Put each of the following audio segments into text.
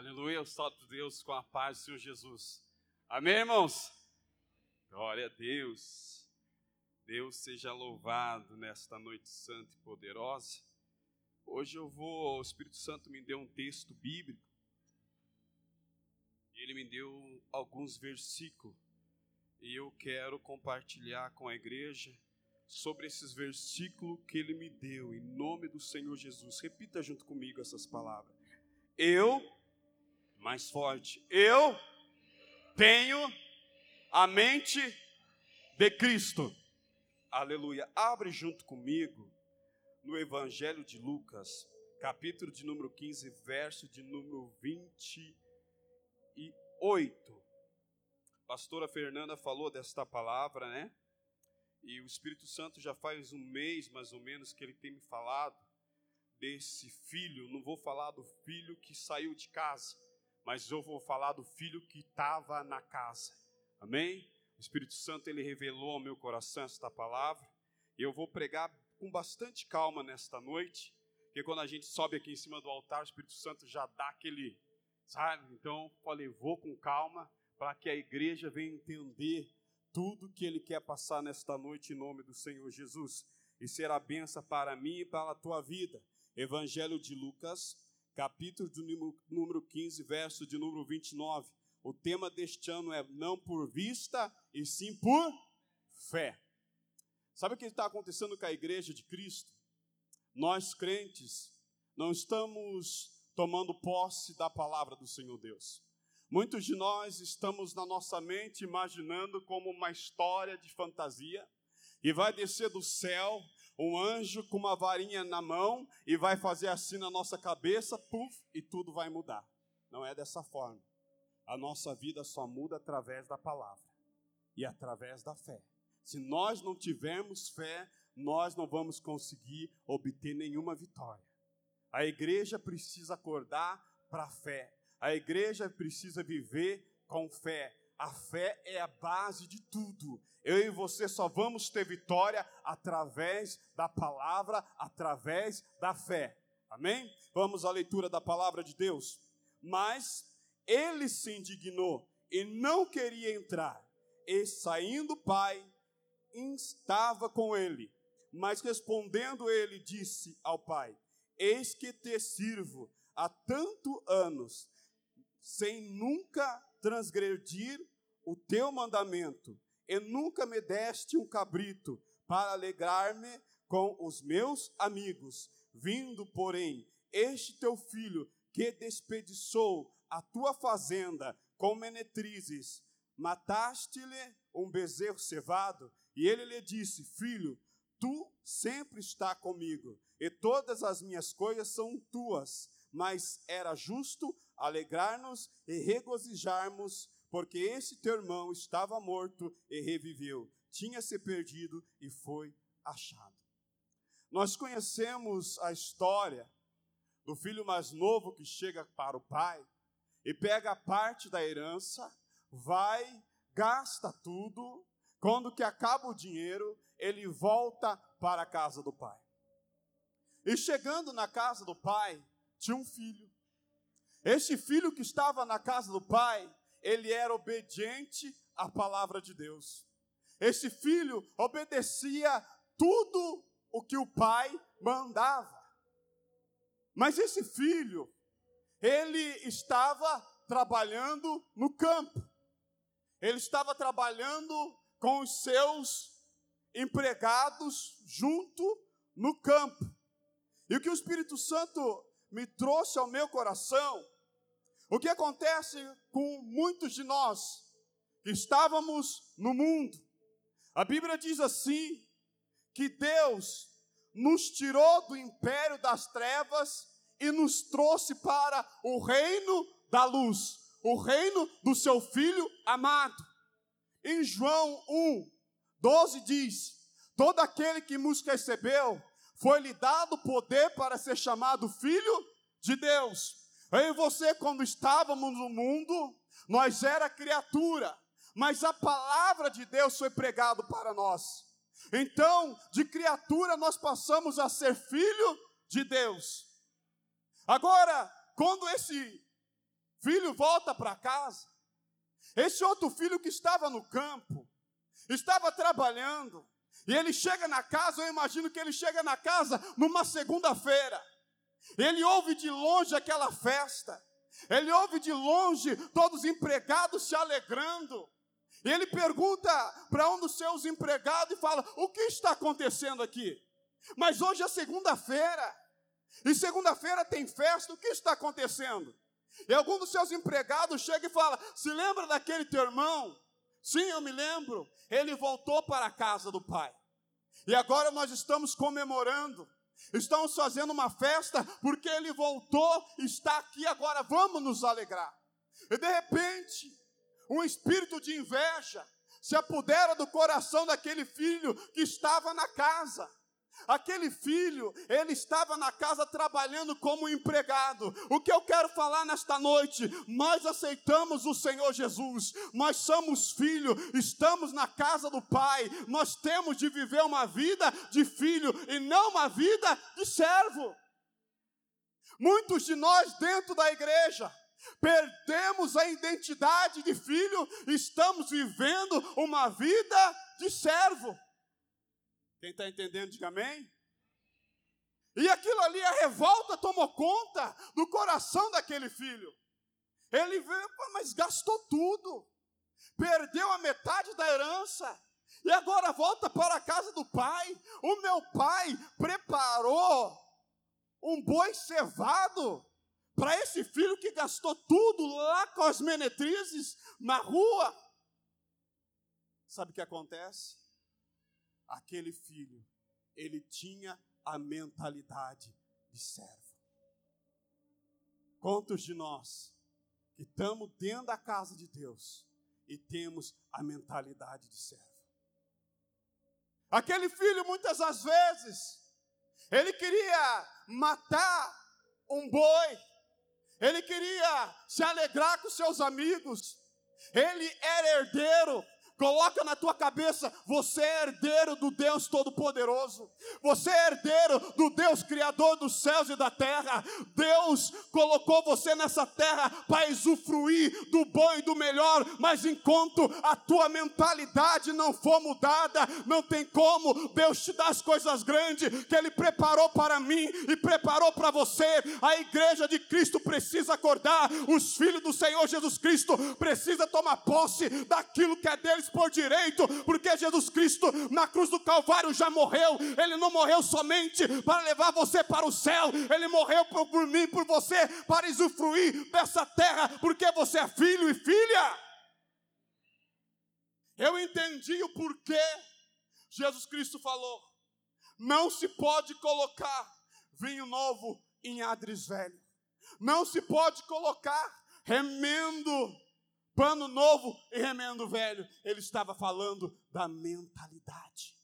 Aleluia, eu salto Deus com a paz do Senhor Jesus. Amém, irmãos? Glória a Deus. Deus seja louvado nesta noite santa e poderosa. Hoje eu vou, o Espírito Santo me deu um texto bíblico. Ele me deu alguns versículos. E eu quero compartilhar com a igreja sobre esses versículos que ele me deu, em nome do Senhor Jesus. Repita junto comigo essas palavras. Eu mais forte. Eu tenho a mente de Cristo. Aleluia. Abre junto comigo no Evangelho de Lucas, capítulo de número 15, verso de número 28. pastora Fernanda falou desta palavra, né? E o Espírito Santo já faz um mês mais ou menos que ele tem me falado desse filho. Não vou falar do filho que saiu de casa mas eu vou falar do filho que estava na casa. Amém? O Espírito Santo ele revelou ao meu coração esta palavra, e eu vou pregar com bastante calma nesta noite, porque quando a gente sobe aqui em cima do altar, o Espírito Santo já dá aquele, sabe? Então, falei, vou com calma para que a igreja venha entender tudo que ele quer passar nesta noite em nome do Senhor Jesus e será benção para mim e para a tua vida. Evangelho de Lucas, capítulo de número, número 15, verso de número 29. O tema deste ano é não por vista, e sim por fé. Sabe o que está acontecendo com a igreja de Cristo? Nós crentes não estamos tomando posse da palavra do Senhor Deus. Muitos de nós estamos na nossa mente imaginando como uma história de fantasia e vai descer do céu um anjo com uma varinha na mão e vai fazer assim na nossa cabeça, puf, e tudo vai mudar. Não é dessa forma. A nossa vida só muda através da palavra e através da fé. Se nós não tivermos fé, nós não vamos conseguir obter nenhuma vitória. A igreja precisa acordar para a fé. A igreja precisa viver com fé. A fé é a base de tudo. Eu e você só vamos ter vitória através da palavra, através da fé. Amém? Vamos à leitura da palavra de Deus. Mas ele se indignou e não queria entrar. E saindo o pai, estava com ele. Mas respondendo ele, disse ao pai: Eis que te sirvo há tanto anos, sem nunca transgredir o teu mandamento e nunca me deste um cabrito para alegrar-me com os meus amigos. Vindo, porém, este teu filho que despediçou a tua fazenda com menetrizes, mataste-lhe um bezerro cevado? E ele lhe disse: Filho, tu sempre está comigo, e todas as minhas coisas são tuas. Mas era justo alegrar-nos e regozijarmos porque esse teu irmão estava morto e reviveu, tinha se perdido e foi achado. Nós conhecemos a história do filho mais novo que chega para o pai e pega parte da herança, vai, gasta tudo, quando que acaba o dinheiro, ele volta para a casa do pai. E chegando na casa do pai, tinha um filho. Esse filho que estava na casa do pai, ele era obediente à palavra de Deus. Esse filho obedecia tudo o que o pai mandava. Mas esse filho, ele estava trabalhando no campo. Ele estava trabalhando com os seus empregados junto no campo. E o que o Espírito Santo me trouxe ao meu coração o que acontece com muitos de nós que estávamos no mundo? A Bíblia diz assim: que Deus nos tirou do império das trevas e nos trouxe para o reino da luz, o reino do seu Filho amado. Em João 1, 12 diz: Todo aquele que nos recebeu, foi-lhe dado poder para ser chamado filho de Deus. Eu e você, quando estávamos no mundo, nós era criatura, mas a palavra de Deus foi pregado para nós. Então, de criatura nós passamos a ser filho de Deus. Agora, quando esse filho volta para casa. Esse outro filho que estava no campo, estava trabalhando, e ele chega na casa, eu imagino que ele chega na casa numa segunda-feira. Ele ouve de longe aquela festa. Ele ouve de longe todos os empregados se alegrando. E ele pergunta para um dos seus empregados e fala: O que está acontecendo aqui? Mas hoje é segunda-feira. E segunda-feira tem festa, o que está acontecendo? E algum dos seus empregados chega e fala: Se lembra daquele teu irmão? Sim, eu me lembro. Ele voltou para a casa do pai. E agora nós estamos comemorando. Estamos fazendo uma festa porque ele voltou, está aqui agora, vamos nos alegrar. E de repente, um espírito de inveja se apodera do coração daquele filho que estava na casa. Aquele filho, ele estava na casa trabalhando como empregado. O que eu quero falar nesta noite? Nós aceitamos o Senhor Jesus, nós somos filho, estamos na casa do Pai, nós temos de viver uma vida de filho e não uma vida de servo. Muitos de nós dentro da igreja perdemos a identidade de filho, estamos vivendo uma vida de servo. Quem está entendendo, diga amém. E aquilo ali, a revolta tomou conta do coração daquele filho. Ele veio, mas gastou tudo, perdeu a metade da herança, e agora volta para a casa do pai. O meu pai preparou um boi cevado para esse filho que gastou tudo lá com as menetrizes na rua. Sabe o que acontece? Aquele filho, ele tinha a mentalidade de servo. Quantos de nós que estamos dentro da casa de Deus e temos a mentalidade de servo? Aquele filho, muitas das vezes, ele queria matar um boi, ele queria se alegrar com seus amigos, ele era herdeiro, Coloca na tua cabeça, você é herdeiro do Deus Todo-Poderoso. Você é herdeiro do Deus Criador dos céus e da terra. Deus colocou você nessa terra para usufruir do bom e do melhor, mas enquanto a tua mentalidade não for mudada, não tem como Deus te dar as coisas grandes que Ele preparou para mim e preparou para você. A igreja de Cristo precisa acordar, os filhos do Senhor Jesus Cristo precisa tomar posse daquilo que é deles por direito, porque Jesus Cristo na cruz do Calvário já morreu. Ele não morreu somente para levar você para o céu, ele morreu por, mim, por você, para usufruir dessa terra, porque você é filho e filha. Eu entendi o porquê Jesus Cristo falou: não se pode colocar vinho novo em adres velho, não se pode colocar remendo pano novo e remendo velho. Ele estava falando da mentalidade.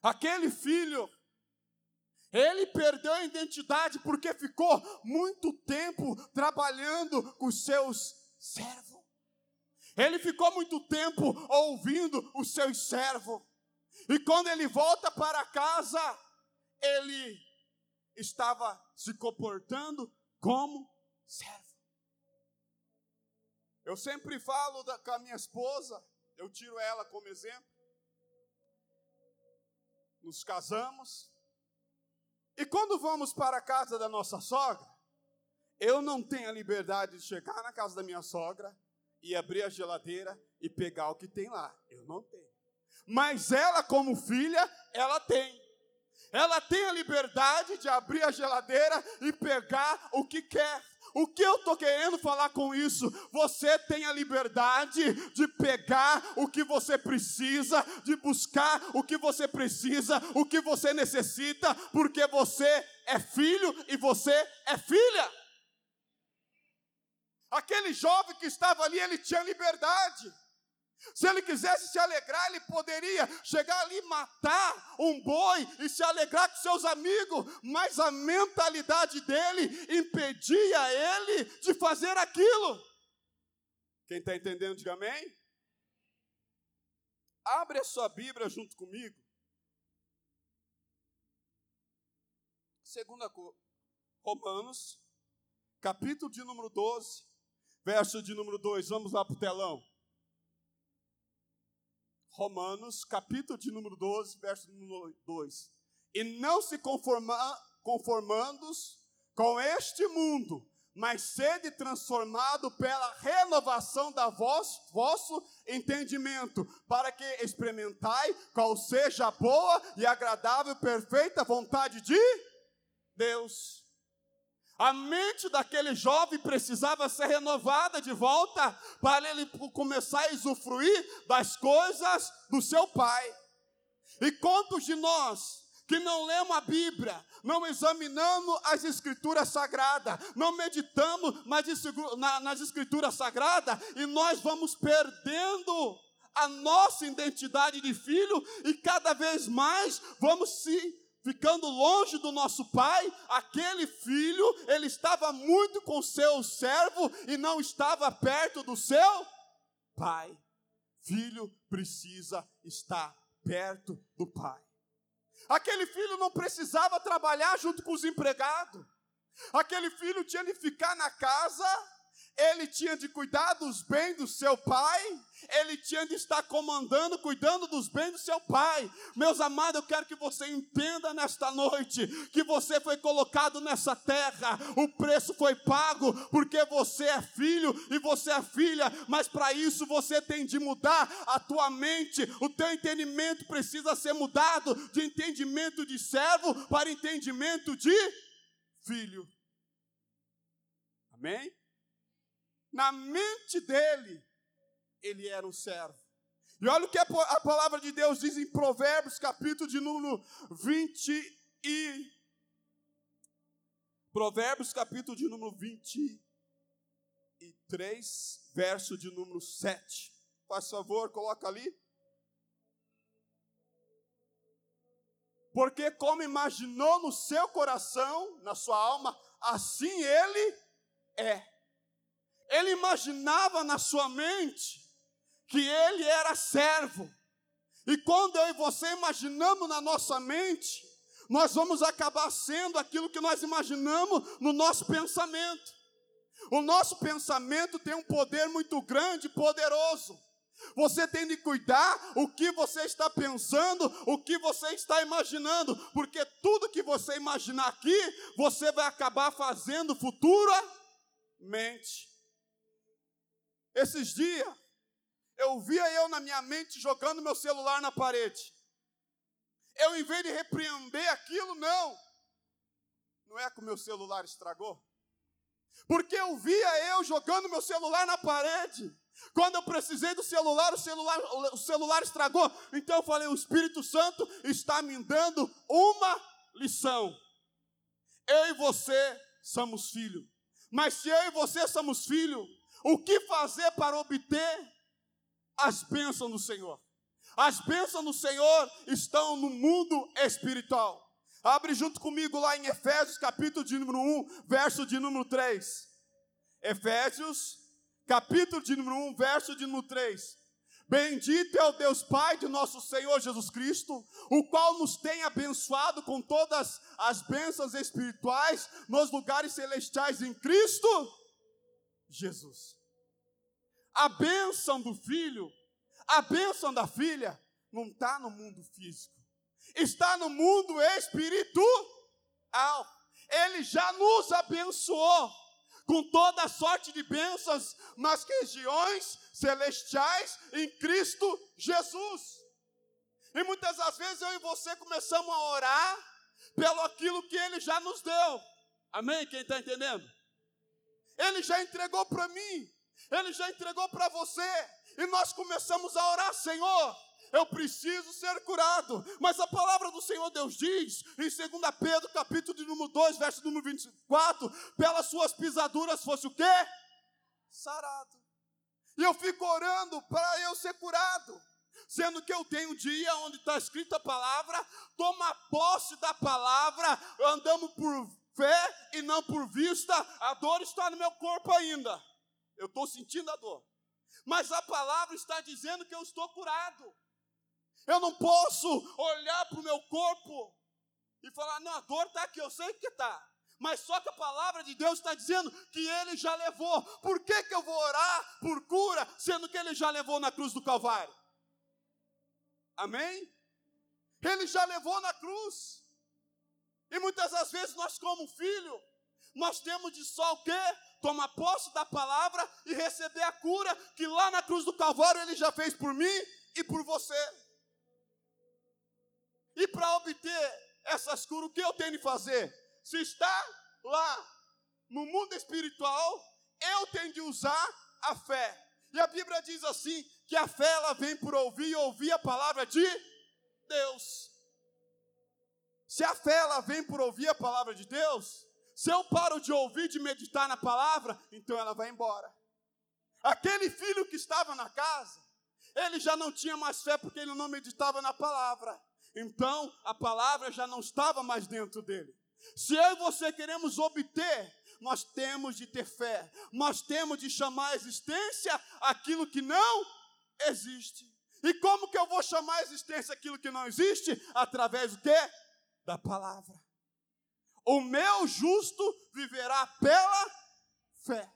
Aquele filho, ele perdeu a identidade porque ficou muito tempo trabalhando com seus servos. Ele ficou muito tempo ouvindo os seus servos. E quando ele volta para casa, ele estava se comportando como servo. Eu sempre falo da, com a minha esposa, eu tiro ela como exemplo. Nos casamos. E quando vamos para a casa da nossa sogra, eu não tenho a liberdade de chegar na casa da minha sogra e abrir a geladeira e pegar o que tem lá. Eu não tenho. Mas ela, como filha, ela tem. Ela tem a liberdade de abrir a geladeira e pegar o que quer. O que eu estou querendo falar com isso? Você tem a liberdade de pegar o que você precisa, de buscar o que você precisa, o que você necessita, porque você é filho e você é filha. Aquele jovem que estava ali, ele tinha liberdade. Se ele quisesse se alegrar, ele poderia chegar ali, matar um boi e se alegrar com seus amigos, mas a mentalidade dele impedia ele de fazer aquilo. Quem está entendendo, diga amém. Abre a sua Bíblia junto comigo. Segunda Romanos, capítulo de número 12, verso de número 2. Vamos lá para o telão. Romanos, capítulo de número 12, verso número 2. E não se conforma, conformando com este mundo, mas sede transformado pela renovação da vosso, vosso entendimento, para que experimentai qual seja a boa e agradável perfeita vontade de Deus. A mente daquele jovem precisava ser renovada de volta para ele começar a usufruir das coisas do seu pai. E quantos de nós que não lemos a Bíblia, não examinamos as Escrituras Sagradas, não meditamos nas Escrituras Sagradas e nós vamos perdendo a nossa identidade de filho e cada vez mais vamos se ficando longe do nosso pai, aquele filho, ele estava muito com seu servo e não estava perto do seu pai. Filho precisa estar perto do pai. Aquele filho não precisava trabalhar junto com os empregados. Aquele filho tinha de ficar na casa ele tinha de cuidar dos bens do seu pai, ele tinha de estar comandando, cuidando dos bens do seu pai. Meus amados, eu quero que você entenda nesta noite que você foi colocado nessa terra, o preço foi pago, porque você é filho e você é filha, mas para isso você tem de mudar a tua mente, o teu entendimento precisa ser mudado de entendimento de servo para entendimento de filho. Amém? Na mente dele, ele era um servo. E olha o que a palavra de Deus diz em Provérbios, capítulo de número 20 e Provérbios, capítulo de número 23, verso de número 7. Faz favor, coloca ali. Porque como imaginou no seu coração, na sua alma, assim ele é. Ele imaginava na sua mente que ele era servo. E quando eu e você imaginamos na nossa mente, nós vamos acabar sendo aquilo que nós imaginamos no nosso pensamento. O nosso pensamento tem um poder muito grande poderoso. Você tem de cuidar o que você está pensando, o que você está imaginando, porque tudo que você imaginar aqui, você vai acabar fazendo futuramente. Esses dias, eu via eu na minha mente jogando meu celular na parede. Eu, em vez de repreender aquilo, não. Não é que o meu celular estragou? Porque eu via eu jogando meu celular na parede. Quando eu precisei do celular, o celular, o celular estragou. Então eu falei: o Espírito Santo está me dando uma lição. Eu e você somos filhos. Mas se eu e você somos filhos, o que fazer para obter as bênçãos do Senhor? As bênçãos do Senhor estão no mundo espiritual. Abre junto comigo lá em Efésios, capítulo de número 1, verso de número 3. Efésios, capítulo de número 1, verso de número 3. Bendito é o Deus Pai de nosso Senhor Jesus Cristo, o qual nos tem abençoado com todas as bênçãos espirituais nos lugares celestiais em Cristo Jesus. A bênção do filho, a bênção da filha, não está no mundo físico, está no mundo espiritual. Ele já nos abençoou com toda sorte de bênçãos nas regiões celestiais em Cristo Jesus. E muitas das vezes eu e você começamos a orar pelo aquilo que Ele já nos deu. Amém? Quem está entendendo? Ele já entregou para mim, Ele já entregou para você, e nós começamos a orar, Senhor, eu preciso ser curado. Mas a palavra do Senhor Deus diz, em 2 Pedro, capítulo de número 2, verso número 24, pelas suas pisaduras fosse o quê? Sarado. E eu fico orando para eu ser curado. Sendo que eu tenho um dia onde está escrita a palavra, toma posse da palavra, andamos por fé e não por vista, a dor está no meu corpo ainda. Eu estou sentindo a dor. Mas a palavra está dizendo que eu estou curado. Eu não posso olhar para o meu corpo e falar, não, a dor está aqui, eu sei que está. Mas só que a palavra de Deus está dizendo que ele já levou. Por que, que eu vou orar por cura, sendo que ele já levou na cruz do Calvário? Amém? Ele já levou na cruz. E muitas das vezes nós, como filho, nós temos de só o quê? Tomar posse da palavra e receber a cura que lá na cruz do Calvário ele já fez por mim e por você. E para obter essas curas, o que eu tenho de fazer? Se está lá no mundo espiritual, eu tenho de usar a fé. E a Bíblia diz assim: que a fé ela vem por ouvir e ouvir a palavra de Deus. Se a fé ela vem por ouvir a palavra de Deus, se eu paro de ouvir, de meditar na palavra, então ela vai embora. Aquele filho que estava na casa, ele já não tinha mais fé porque ele não meditava na palavra. Então a palavra já não estava mais dentro dele. Se eu e você queremos obter, nós temos de ter fé, nós temos de chamar a existência aquilo que não existe. E como que eu vou chamar a existência aquilo que não existe? Através do quê? Da palavra. O meu justo viverá pela fé.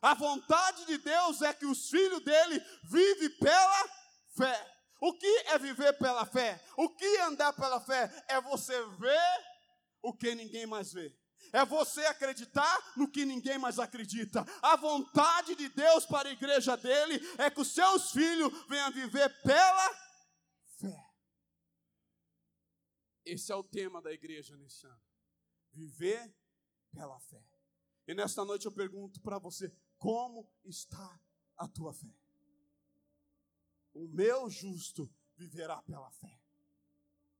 A vontade de Deus é que os filhos dele vivem pela fé. O que é viver pela fé? O que é andar pela fé? É você ver o que ninguém mais vê. É você acreditar no que ninguém mais acredita. A vontade de Deus para a igreja dele é que os seus filhos venham viver pela fé. Esse é o tema da igreja nesse ano. Viver pela fé. E nesta noite eu pergunto para você: como está a tua fé? O meu justo viverá pela fé.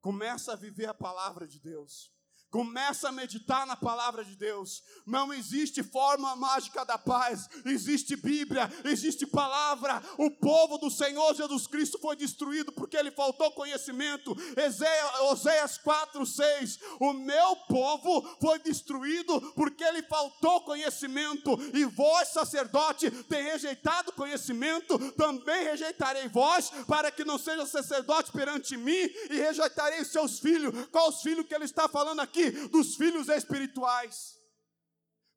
Começa a viver a palavra de Deus. Começa a meditar na palavra de Deus. Não existe forma mágica da paz. Existe Bíblia, existe palavra. O povo do Senhor Jesus Cristo foi destruído porque lhe faltou conhecimento. Oséias 4, 6. O meu povo foi destruído porque lhe faltou conhecimento. E vós, sacerdote, tem rejeitado conhecimento, também rejeitarei vós, para que não seja sacerdote perante mim, e rejeitarei seus filhos. Qual os filhos que ele está falando aqui? Dos filhos espirituais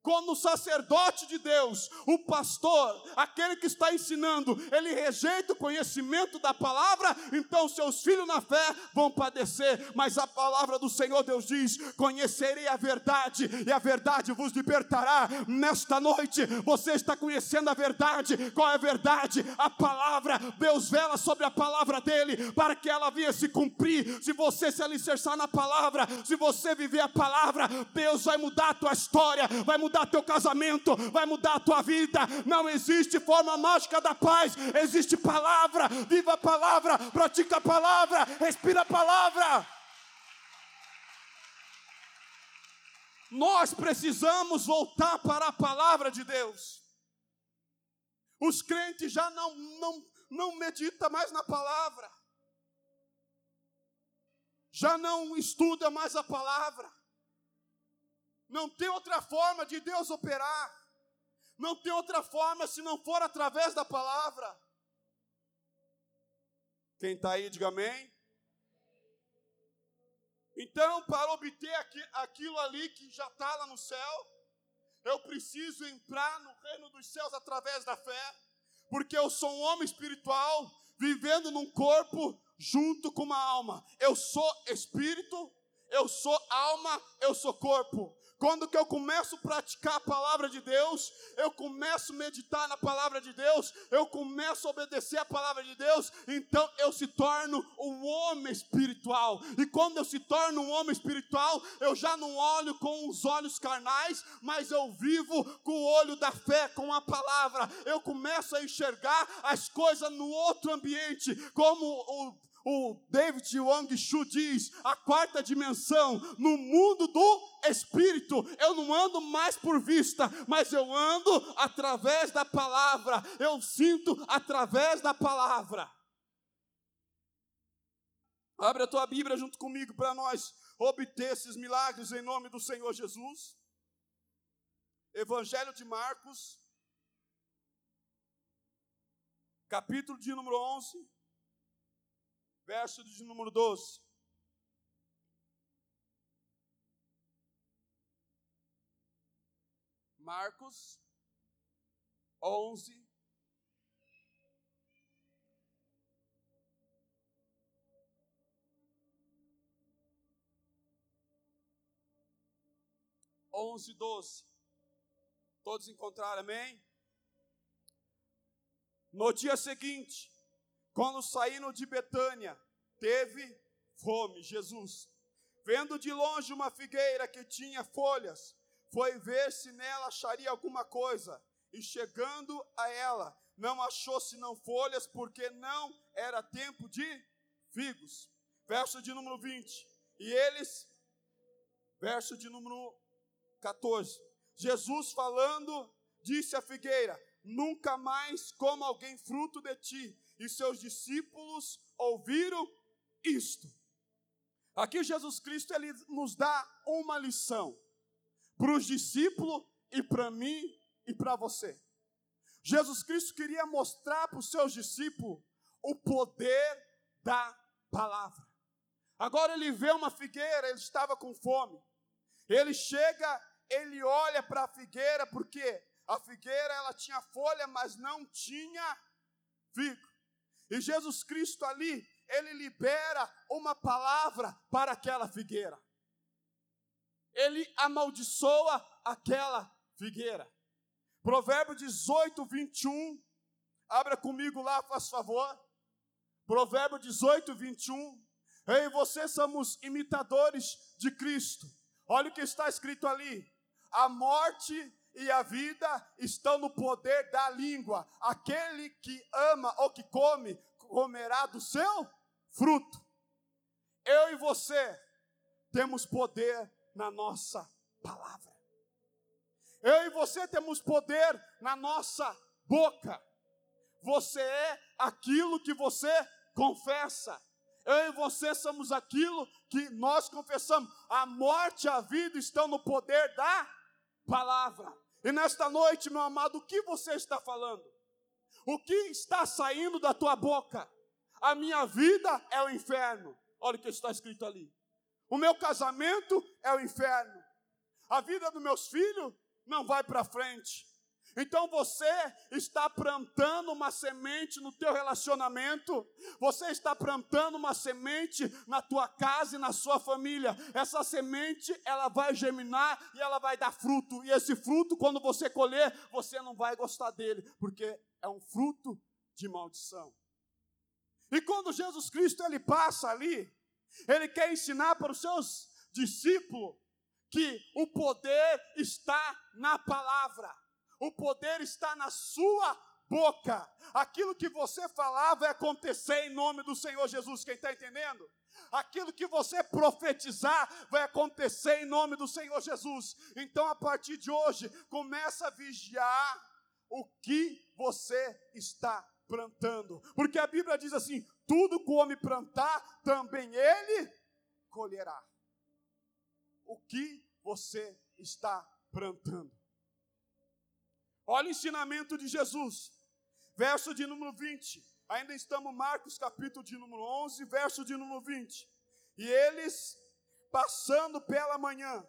como sacerdote de Deus, o pastor, aquele que está ensinando, ele rejeita o conhecimento da palavra, então seus filhos na fé vão padecer, mas a palavra do Senhor Deus diz: Conhecerei a verdade, e a verdade vos libertará. Nesta noite, você está conhecendo a verdade, qual é a verdade? A palavra, Deus vela sobre a palavra dele, para que ela venha se cumprir. Se você se alicerçar na palavra, se você viver a palavra, Deus vai mudar a tua história, vai mudar mudar teu casamento, vai mudar a tua vida. Não existe forma mágica da paz, existe palavra. Viva a palavra, pratica a palavra, respira a palavra. Nós precisamos voltar para a palavra de Deus. Os crentes já não, não, não meditam mais na palavra, já não estuda mais a palavra, não tem outra forma de Deus operar. Não tem outra forma se não for através da palavra. Quem está aí, diga amém. Então, para obter aquilo ali que já está lá no céu, eu preciso entrar no reino dos céus através da fé, porque eu sou um homem espiritual, vivendo num corpo junto com uma alma. Eu sou espírito, eu sou alma, eu sou corpo. Quando que eu começo a praticar a palavra de Deus, eu começo a meditar na palavra de Deus, eu começo a obedecer a palavra de Deus, então eu se torno um homem espiritual. E quando eu se torno um homem espiritual, eu já não olho com os olhos carnais, mas eu vivo com o olho da fé, com a palavra. Eu começo a enxergar as coisas no outro ambiente, como o o David Wang Shu diz, a quarta dimensão, no mundo do espírito, eu não ando mais por vista, mas eu ando através da palavra, eu sinto através da palavra. Abre a tua Bíblia junto comigo para nós obter esses milagres em nome do Senhor Jesus. Evangelho de Marcos, capítulo de número 11 verso de número 12. Marcos 11, onze, doze. Todos encontraram, amém? No dia seguinte, quando saíram de Betânia, teve fome, Jesus. Vendo de longe uma figueira que tinha folhas, foi ver se nela acharia alguma coisa, e chegando a ela, não achou senão folhas, porque não era tempo de figos. Verso de número 20. E eles, verso de número 14. Jesus falando, disse à figueira: Nunca mais coma alguém fruto de ti. E seus discípulos ouviram isto. Aqui Jesus Cristo ele nos dá uma lição para os discípulos e para mim e para você. Jesus Cristo queria mostrar para os seus discípulos o poder da palavra. Agora ele vê uma figueira, ele estava com fome. Ele chega, ele olha para a figueira, porque a figueira ela tinha folha, mas não tinha figo. E Jesus Cristo ali, ele libera uma palavra para aquela figueira. Ele amaldiçoa aquela figueira. Provérbio 18, 21. Abra comigo lá, faz favor. Provérbio 18, 21. Eu e você somos imitadores de Cristo. Olha o que está escrito ali. A morte e a vida estão no poder da língua. Aquele que ama ou que come, comerá do seu fruto. Eu e você temos poder na nossa palavra. Eu e você temos poder na nossa boca. Você é aquilo que você confessa. Eu e você somos aquilo que nós confessamos. A morte e a vida estão no poder da palavra. E nesta noite, meu amado, o que você está falando? O que está saindo da tua boca? A minha vida é o inferno. Olha o que está escrito ali. O meu casamento é o inferno. A vida dos meus filhos não vai para frente. Então você está plantando uma semente no teu relacionamento, você está plantando uma semente na tua casa e na sua família. Essa semente, ela vai germinar e ela vai dar fruto. E esse fruto, quando você colher, você não vai gostar dele, porque é um fruto de maldição. E quando Jesus Cristo ele passa ali, ele quer ensinar para os seus discípulos que o poder está na palavra, o poder está na sua boca. Aquilo que você falar vai acontecer em nome do Senhor Jesus. Quem está entendendo? Aquilo que você profetizar vai acontecer em nome do Senhor Jesus. Então, a partir de hoje, começa a vigiar o que você está plantando, porque a Bíblia diz assim: tudo que o homem plantar, também ele colherá o que você está plantando. Olha o ensinamento de Jesus, verso de número 20. Ainda estamos Marcos, capítulo de número 11, verso de número 20. E eles, passando pela manhã,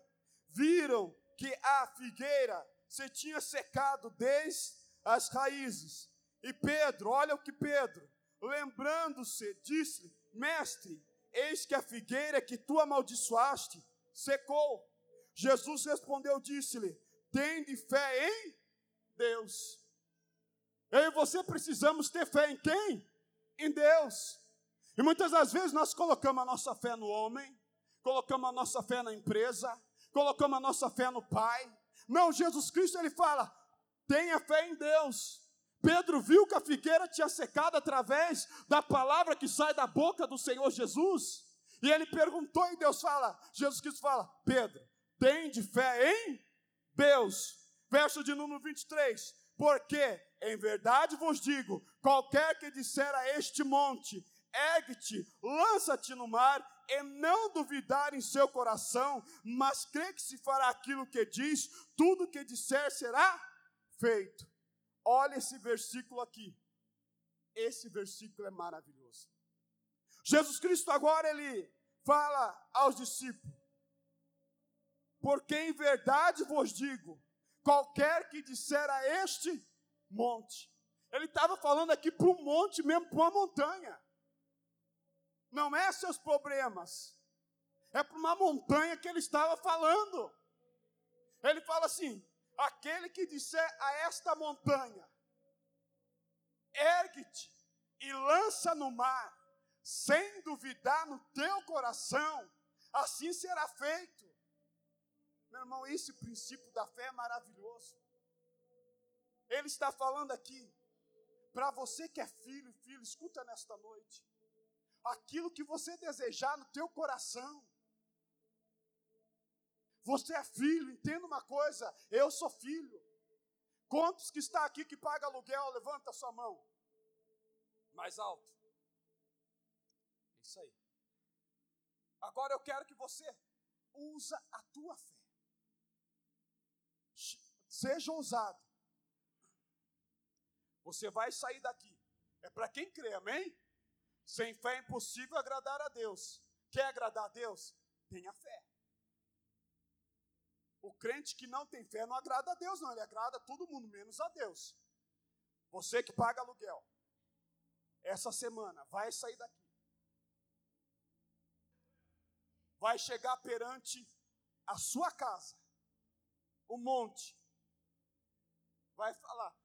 viram que a figueira se tinha secado desde as raízes. E Pedro, olha o que Pedro, lembrando-se, disse: Mestre, eis que a figueira que tu amaldiçoaste secou. Jesus respondeu, disse-lhe: Tende fé em Deus. Eu e você precisamos ter fé em quem? Em Deus. E muitas das vezes nós colocamos a nossa fé no homem, colocamos a nossa fé na empresa, colocamos a nossa fé no Pai. Não, Jesus Cristo ele fala: tenha fé em Deus. Pedro viu que a figueira tinha secado através da palavra que sai da boca do Senhor Jesus. E ele perguntou e Deus fala, Jesus Cristo fala, Pedro, tem de fé em Deus. Verso de número 23. Porque, em verdade vos digo, qualquer que disser a este monte, ergue-te, lança-te no mar, e não duvidar em seu coração, mas crê que se fará aquilo que diz, tudo que disser será feito. Olha esse versículo aqui. Esse versículo é maravilhoso. Jesus Cristo agora ele fala aos discípulos: Porque em verdade vos digo qualquer que disser a este monte. Ele estava falando aqui para um monte mesmo, para uma montanha. Não é seus problemas, é para uma montanha que ele estava falando. Ele fala assim: aquele que disser a esta montanha, ergue-te e lança no mar, sem duvidar no teu coração, assim será feito. Meu irmão, esse princípio da fé é maravilhoso. Ele está falando aqui, para você que é filho filho, escuta nesta noite. Aquilo que você desejar no teu coração. Você é filho, entenda uma coisa, eu sou filho. Quantos que está aqui que paga aluguel, levanta a sua mão. Mais alto. Isso aí. Agora eu quero que você usa a tua fé. Seja ousado. Você vai sair daqui. É para quem crê, amém? Sem fé é impossível agradar a Deus. Quer agradar a Deus? Tenha fé. O crente que não tem fé não agrada a Deus, não. Ele agrada a todo mundo, menos a Deus. Você que paga aluguel. Essa semana vai sair daqui. Vai chegar perante a sua casa. O monte vai falar: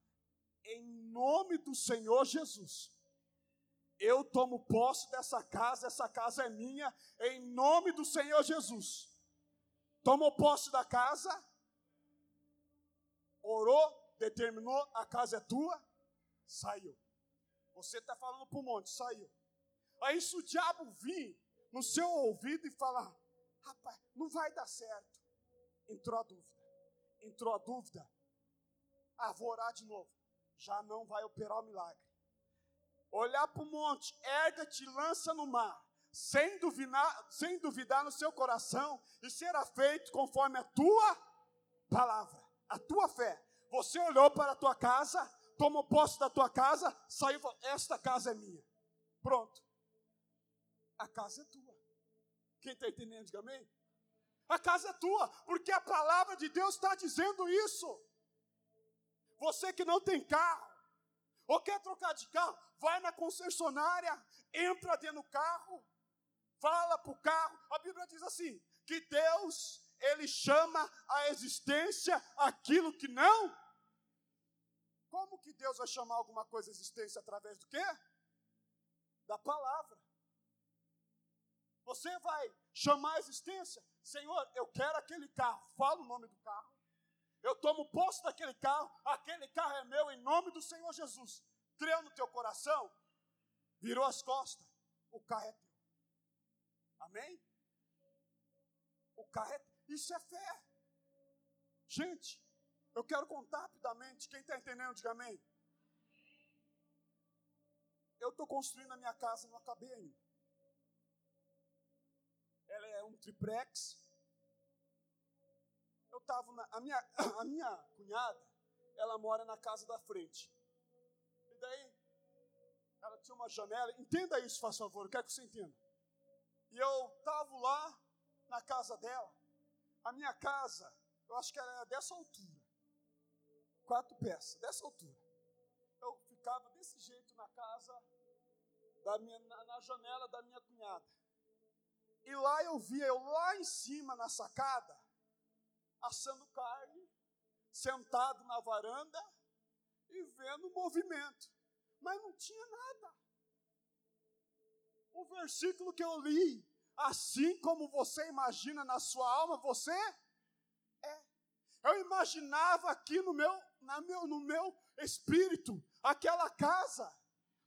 em nome do Senhor Jesus, eu tomo posse dessa casa, essa casa é minha, em nome do Senhor Jesus. Tomou posse da casa, orou, determinou, a casa é tua, saiu. Você está falando para o monte, saiu. Aí se o diabo vir no seu ouvido e falar, rapaz, não vai dar certo. Entrou a dúvida. Entrou a dúvida ah, vou orar de novo. Já não vai operar o milagre. Olhar para o monte, erga-te, lança no mar, sem duvidar, sem duvidar no seu coração, e será feito conforme a tua palavra, a tua fé. Você olhou para a tua casa, tomou posse da tua casa, saiu Esta casa é minha. Pronto. A casa é tua. Quem está entendendo, diga amém? A casa é tua, porque a palavra de Deus está dizendo isso. Você que não tem carro, ou quer trocar de carro, vai na concessionária, entra dentro do carro, fala para o carro. A Bíblia diz assim: que Deus, Ele chama a existência aquilo que não. Como que Deus vai chamar alguma coisa à existência através do quê? Da palavra. Você vai chamar a existência, Senhor, eu quero aquele carro, fala o nome do carro eu tomo posse daquele carro, aquele carro é meu em nome do Senhor Jesus. Creu no teu coração, virou as costas, o carro é teu. Amém? O carro é Isso é fé. Gente, eu quero contar rapidamente. Quem está entendendo, diga amém. Eu estou construindo a minha casa, não acabei ainda. Ela é um triplex, estava na. A minha, a minha cunhada, ela mora na casa da frente. E daí, ela tinha uma janela. Entenda isso, faz favor, eu quero que você entenda. E eu estava lá na casa dela. A minha casa, eu acho que era dessa altura. Quatro peças, dessa altura. Eu ficava desse jeito na casa, da minha, na, na janela da minha cunhada. E lá eu via, eu lá em cima na sacada, assando carne, sentado na varanda e vendo o movimento. Mas não tinha nada. O versículo que eu li, assim como você imagina na sua alma, você é. Eu imaginava aqui no meu, na meu, no meu espírito aquela casa,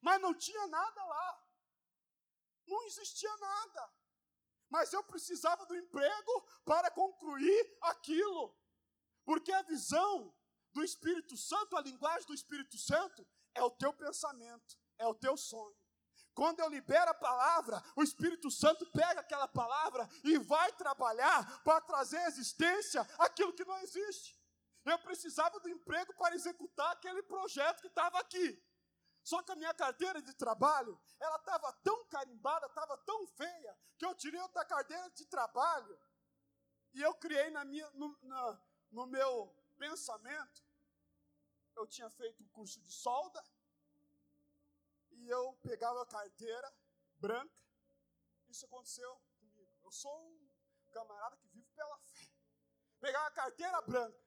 mas não tinha nada lá. Não existia nada mas eu precisava do emprego para concluir aquilo. Porque a visão do Espírito Santo, a linguagem do Espírito Santo, é o teu pensamento, é o teu sonho. Quando eu libero a palavra, o Espírito Santo pega aquela palavra e vai trabalhar para trazer à existência aquilo que não existe. Eu precisava do emprego para executar aquele projeto que estava aqui. Só que a minha carteira de trabalho, ela estava tão carimbada, estava tão feia, que eu tirei outra carteira de trabalho e eu criei na minha, no, na, no meu pensamento, eu tinha feito um curso de solda e eu pegava a carteira branca. Isso aconteceu comigo. Eu sou um camarada que vive pela fé. Pegava a carteira branca.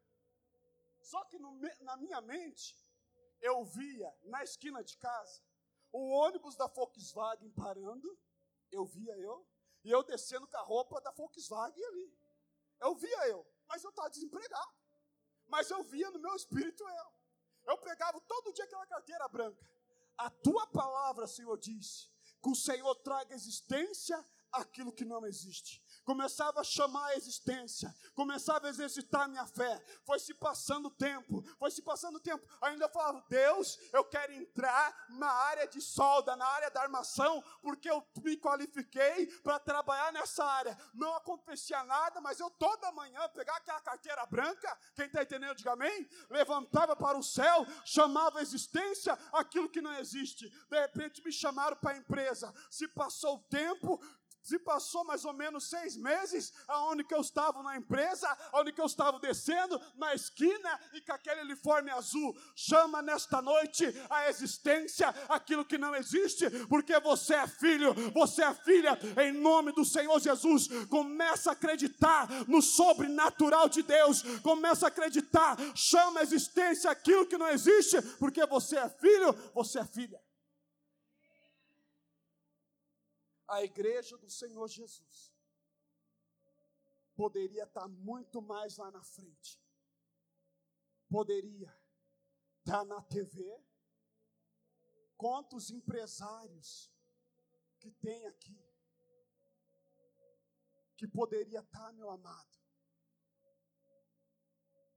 Só que no, na minha mente, eu via na esquina de casa o ônibus da Volkswagen parando, eu via eu, e eu descendo com a roupa da Volkswagen ali. Eu via eu, mas eu estava desempregado. Mas eu via no meu espírito eu. Eu pegava todo dia aquela carteira branca. A tua palavra, Senhor, disse que o Senhor traga existência aquilo que não existe começava a chamar a existência, começava a exercitar a minha fé. Foi se passando o tempo, foi se passando o tempo. Ainda eu falava, Deus, eu quero entrar na área de solda, na área da armação, porque eu me qualifiquei para trabalhar nessa área. Não acontecia nada, mas eu toda manhã pegava aquela carteira branca, quem está entendendo, diga amém? Levantava para o céu, chamava a existência aquilo que não existe. De repente me chamaram para a empresa. Se passou o tempo, se passou mais ou menos seis meses, aonde que eu estava na empresa, aonde que eu estava descendo, na esquina, e com aquele uniforme azul, chama nesta noite a existência aquilo que não existe, porque você é filho, você é filha, em nome do Senhor Jesus, começa a acreditar no sobrenatural de Deus, começa a acreditar, chama a existência aquilo que não existe, porque você é filho, você é filha. A igreja do Senhor Jesus poderia estar muito mais lá na frente. Poderia estar na TV. Quantos empresários que tem aqui que poderia estar, meu amado,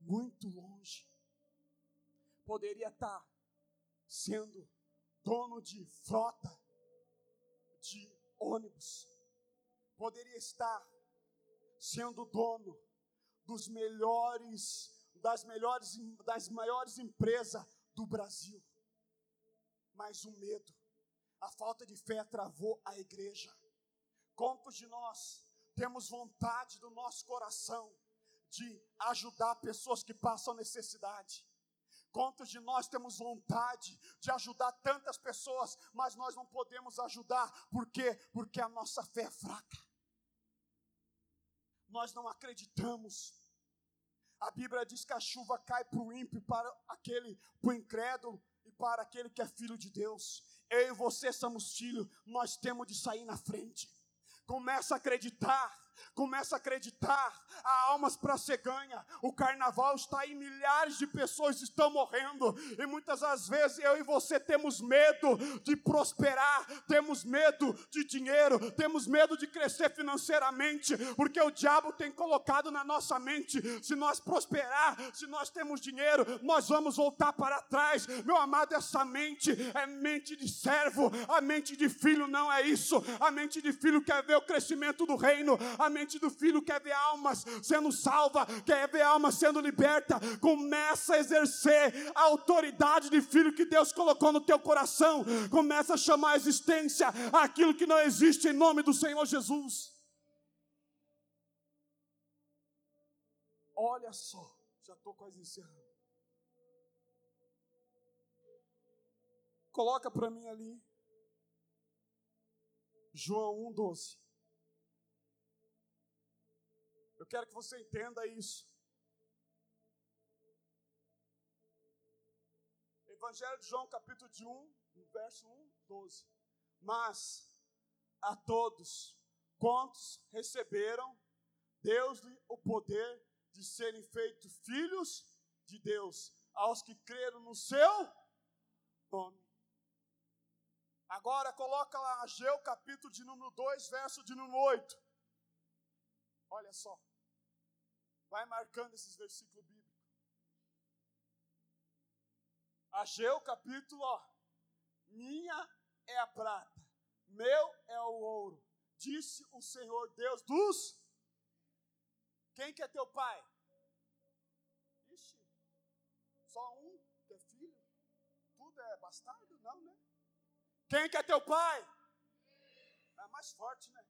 muito longe. Poderia estar sendo dono de frota de ônibus, poderia estar sendo dono dos melhores, das melhores, das maiores empresas do Brasil. Mas o medo, a falta de fé travou a igreja. Quantos de nós temos vontade do nosso coração de ajudar pessoas que passam necessidade? Quantos de nós temos vontade de ajudar tantas pessoas, mas nós não podemos ajudar, por quê? Porque a nossa fé é fraca. Nós não acreditamos. A Bíblia diz que a chuva cai para o ímpio, para aquele, para o incrédulo e para aquele que é filho de Deus. Eu e você somos filhos, nós temos de sair na frente. Começa a acreditar começa a acreditar, há almas para ser ganha. O carnaval está aí, milhares de pessoas estão morrendo, e muitas das vezes eu e você temos medo de prosperar, temos medo de dinheiro, temos medo de crescer financeiramente, porque o diabo tem colocado na nossa mente: se nós prosperar, se nós temos dinheiro, nós vamos voltar para trás. Meu amado, essa mente é mente de servo, a mente de filho não é isso. A mente de filho quer ver o crescimento do reino, a mente do filho quer ver almas sendo salva, quer ver almas sendo liberta. Começa a exercer a autoridade de filho que Deus colocou no teu coração. Começa a chamar a existência aquilo que não existe em nome do Senhor Jesus. Olha só, já estou quase encerrando. Coloca para mim ali. João 1,12. Eu quero que você entenda isso. Evangelho de João, capítulo de 1, verso 1, 12. Mas a todos quantos receberam, Deus-lhe o poder de serem feitos filhos de Deus, aos que creram no seu nome. Agora coloca lá Ageu, capítulo de número 2, verso de número 8. Olha só. Vai marcando esses versículos bíblicos. Ageu capítulo, ó. Minha é a prata, meu é o ouro, disse o Senhor Deus dos. Quem que é teu pai? Ixi, só um que é filho? Tudo é bastardo? Não, né? Quem que é teu pai? É mais forte, né?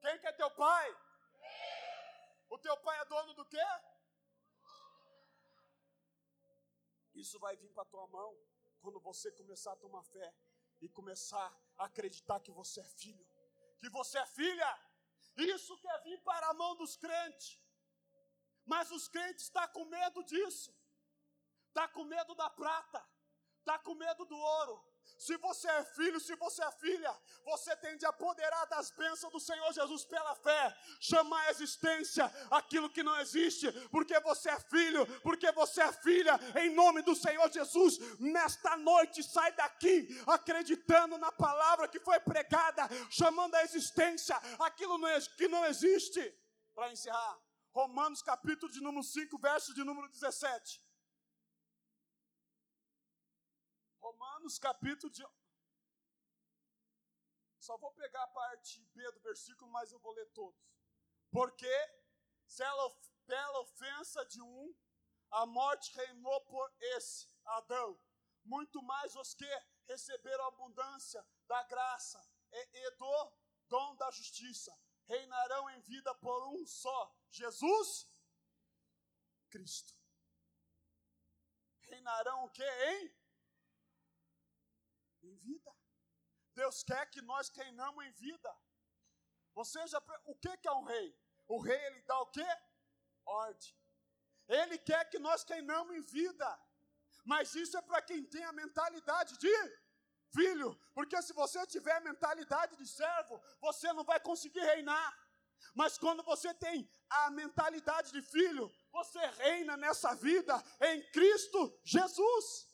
Quem que é teu pai? O teu pai é dono do quê? Isso vai vir para tua mão quando você começar a tomar fé e começar a acreditar que você é filho, que você é filha. Isso quer vir para a mão dos crentes. Mas os crentes estão tá com medo disso. Está com medo da prata. Está com medo do ouro. Se você é filho, se você é filha, você tem de apoderar das bênçãos do Senhor Jesus pela fé, chamar a existência aquilo que não existe, porque você é filho, porque você é filha, em nome do Senhor Jesus. Nesta noite, sai daqui acreditando na palavra que foi pregada, chamando a existência aquilo que não existe. Para encerrar, Romanos capítulo de número 5, verso de número 17. Romanos capítulo de. Só vou pegar a parte B do versículo, mas eu vou ler todos. Porque, se ela, pela ofensa de um, a morte reinou por esse, Adão, muito mais os que receberam a abundância da graça e, do dom da justiça reinarão em vida por um só, Jesus Cristo. Reinarão o que, hein? Em vida. Deus quer que nós reinamos em vida. Você já, o que, é um rei? O rei ele dá o que? Ordem. Ele quer que nós reinamos em vida. Mas isso é para quem tem a mentalidade de filho, porque se você tiver a mentalidade de servo, você não vai conseguir reinar. Mas quando você tem a mentalidade de filho, você reina nessa vida em Cristo Jesus.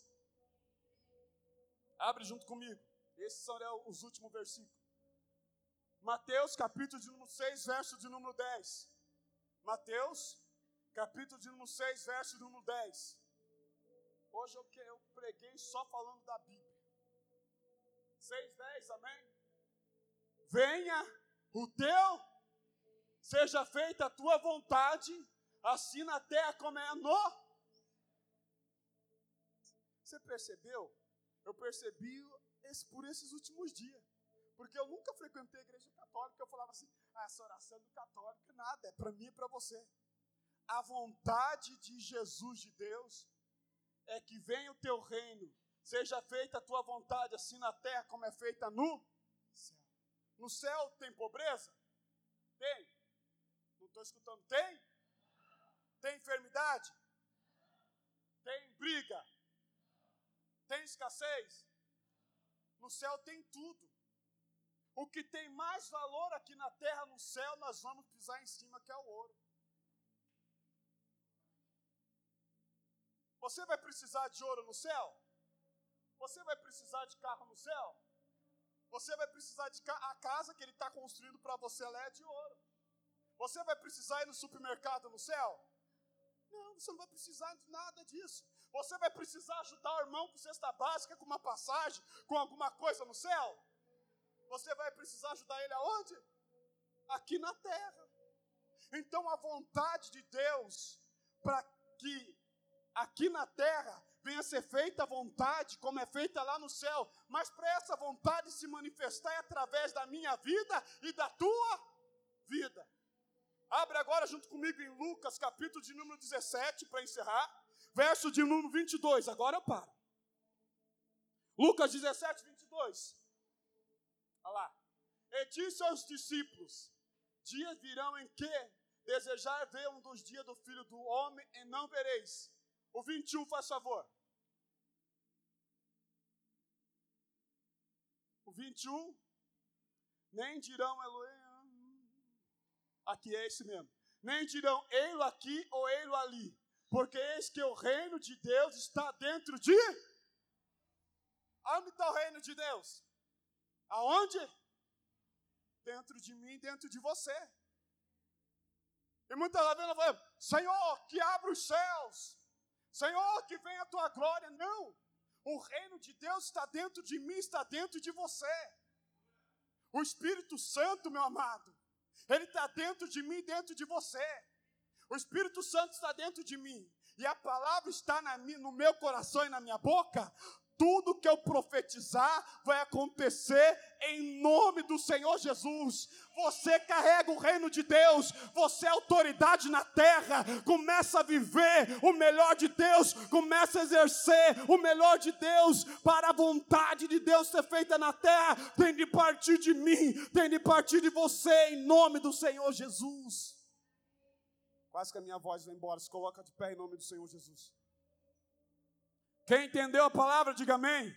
Abre junto comigo. Esses são os últimos versículos. Mateus, capítulo de número 6, verso de número 10. Mateus, capítulo de número 6, verso de número 10. Hoje eu, eu preguei só falando da Bíblia. 6, 10, amém? Venha o teu, seja feita a tua vontade, assim na terra como é no. Você percebeu? Eu percebi esse, por esses últimos dias. Porque eu nunca frequentei a igreja católica, eu falava assim, ah, essa oração do católico, nada, é para mim e para você. A vontade de Jesus de Deus é que venha o teu reino, Seja feita a tua vontade, assim na terra como é feita no céu. No céu tem pobreza? Tem. Não estou escutando. Tem? Tem enfermidade? Tem briga? Tem escassez? No céu tem tudo. O que tem mais valor aqui na terra, no céu, nós vamos pisar em cima, que é o ouro. Você vai precisar de ouro no céu? Você vai precisar de carro no céu? Você vai precisar de ca a casa que ele está construindo para você, ela é de ouro. Você vai precisar ir no supermercado no céu? Não, você não vai precisar de nada disso. Você vai precisar ajudar o irmão com cesta básica, com uma passagem, com alguma coisa no céu? Você vai precisar ajudar ele aonde? Aqui na terra. Então a vontade de Deus para que aqui na terra venha ser feita a vontade, como é feita lá no céu, mas para essa vontade se manifestar é através da minha vida e da tua vida. Abre agora junto comigo em Lucas, capítulo de número 17, para encerrar, verso de número 22. Agora eu paro. Lucas 17, 22. Olha lá. E disse aos discípulos: Dias virão em que desejar ver um dos dias do filho do homem e não vereis o 21, faz favor. O 21. Nem dirão Elohim. Aqui é esse mesmo. Nem dirão ei-lo aqui ou ei-lo ali. Porque eis que o reino de Deus está dentro de. Onde está o reino de Deus? Aonde? Dentro de mim, dentro de você. E muitas vezes ela fala, Senhor, que abra os céus Senhor, que venha a tua glória. Não. O reino de Deus está dentro de mim, está dentro de você. O Espírito Santo, meu amado, ele está dentro de mim, dentro de você. O Espírito Santo está dentro de mim. E a palavra está na, no meu coração e na minha boca. tudo que eu profetizar vai acontecer em nome do Senhor Jesus. Você carrega o reino de Deus, você é autoridade na terra. Começa a viver o melhor de Deus, começa a exercer o melhor de Deus para a vontade de Deus ser feita na terra. Tem de partir de mim, tem de partir de você, em nome do Senhor Jesus. Quase que a minha voz vai embora. Se coloca de pé em nome do Senhor Jesus. Quem entendeu a palavra, diga amém.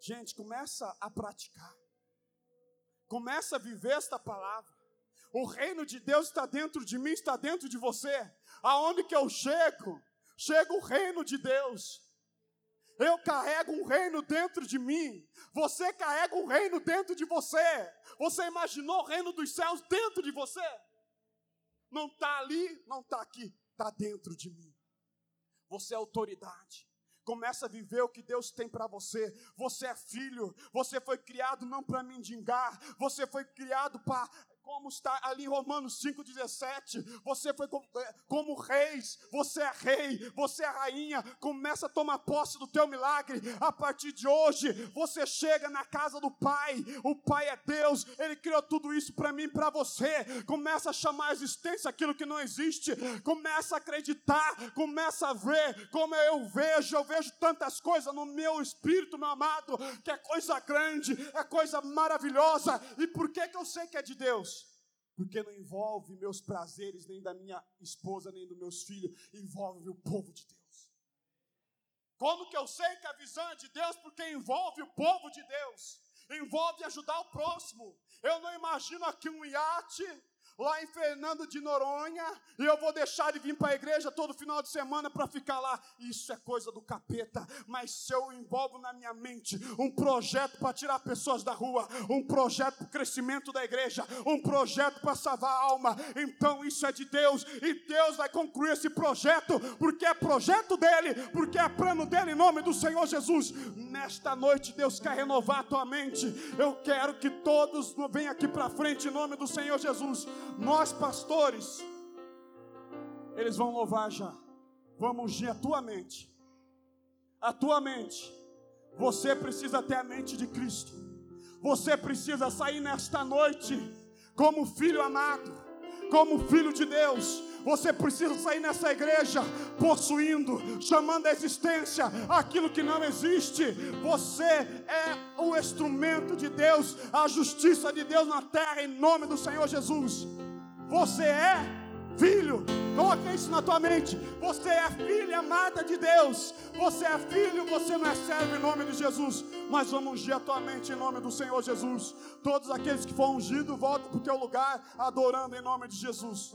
Gente, começa a praticar. Começa a viver esta palavra. O reino de Deus está dentro de mim, está dentro de você. Aonde que eu chego, chega o reino de Deus. Eu carrego um reino dentro de mim. Você carrega um reino dentro de você. Você imaginou o reino dos céus dentro de você? Não está ali, não está aqui, está dentro de mim você é autoridade. Começa a viver o que Deus tem para você. Você é filho. Você foi criado não para mendigar. Você foi criado para como está ali em Romanos 5,17. Você foi como, é, como reis, você é rei, você é rainha. Começa a tomar posse do teu milagre. A partir de hoje, você chega na casa do Pai. O Pai é Deus, Ele criou tudo isso para mim e para você. Começa a chamar a existência aquilo que não existe. Começa a acreditar, começa a ver como eu vejo. Eu vejo tantas coisas no meu espírito, meu amado, que é coisa grande, é coisa maravilhosa. E por que, que eu sei que é de Deus? Porque não envolve meus prazeres, nem da minha esposa, nem dos meus filhos, envolve o povo de Deus. Como que eu sei que a visão é de Deus? Porque envolve o povo de Deus, envolve ajudar o próximo. Eu não imagino aqui um iate lá em Fernando de Noronha, e eu vou deixar de vir para a igreja todo final de semana para ficar lá. Isso é coisa do capeta, mas se eu envolvo na minha mente um projeto para tirar pessoas da rua, um projeto para o crescimento da igreja, um projeto para salvar a alma, então isso é de Deus, e Deus vai concluir esse projeto, porque é projeto dele, porque é plano dele, em nome do Senhor Jesus. Nesta noite, Deus quer renovar a tua mente. Eu quero que todos venham aqui para frente, em nome do Senhor Jesus nós pastores, eles vão louvar já. Vamos ungir a tua mente. A tua mente. Você precisa ter a mente de Cristo. Você precisa sair nesta noite como filho amado, como filho de Deus. Você precisa sair nessa igreja possuindo, chamando a existência aquilo que não existe. Você é o instrumento de Deus, a justiça de Deus na terra, em nome do Senhor Jesus. Você é filho. Coloque isso na tua mente. Você é filha amada de Deus. Você é filho, você não é servo em nome de Jesus. Mas vamos ungir a tua mente em nome do Senhor Jesus. Todos aqueles que foram ungidos, voltem para o teu lugar, adorando em nome de Jesus.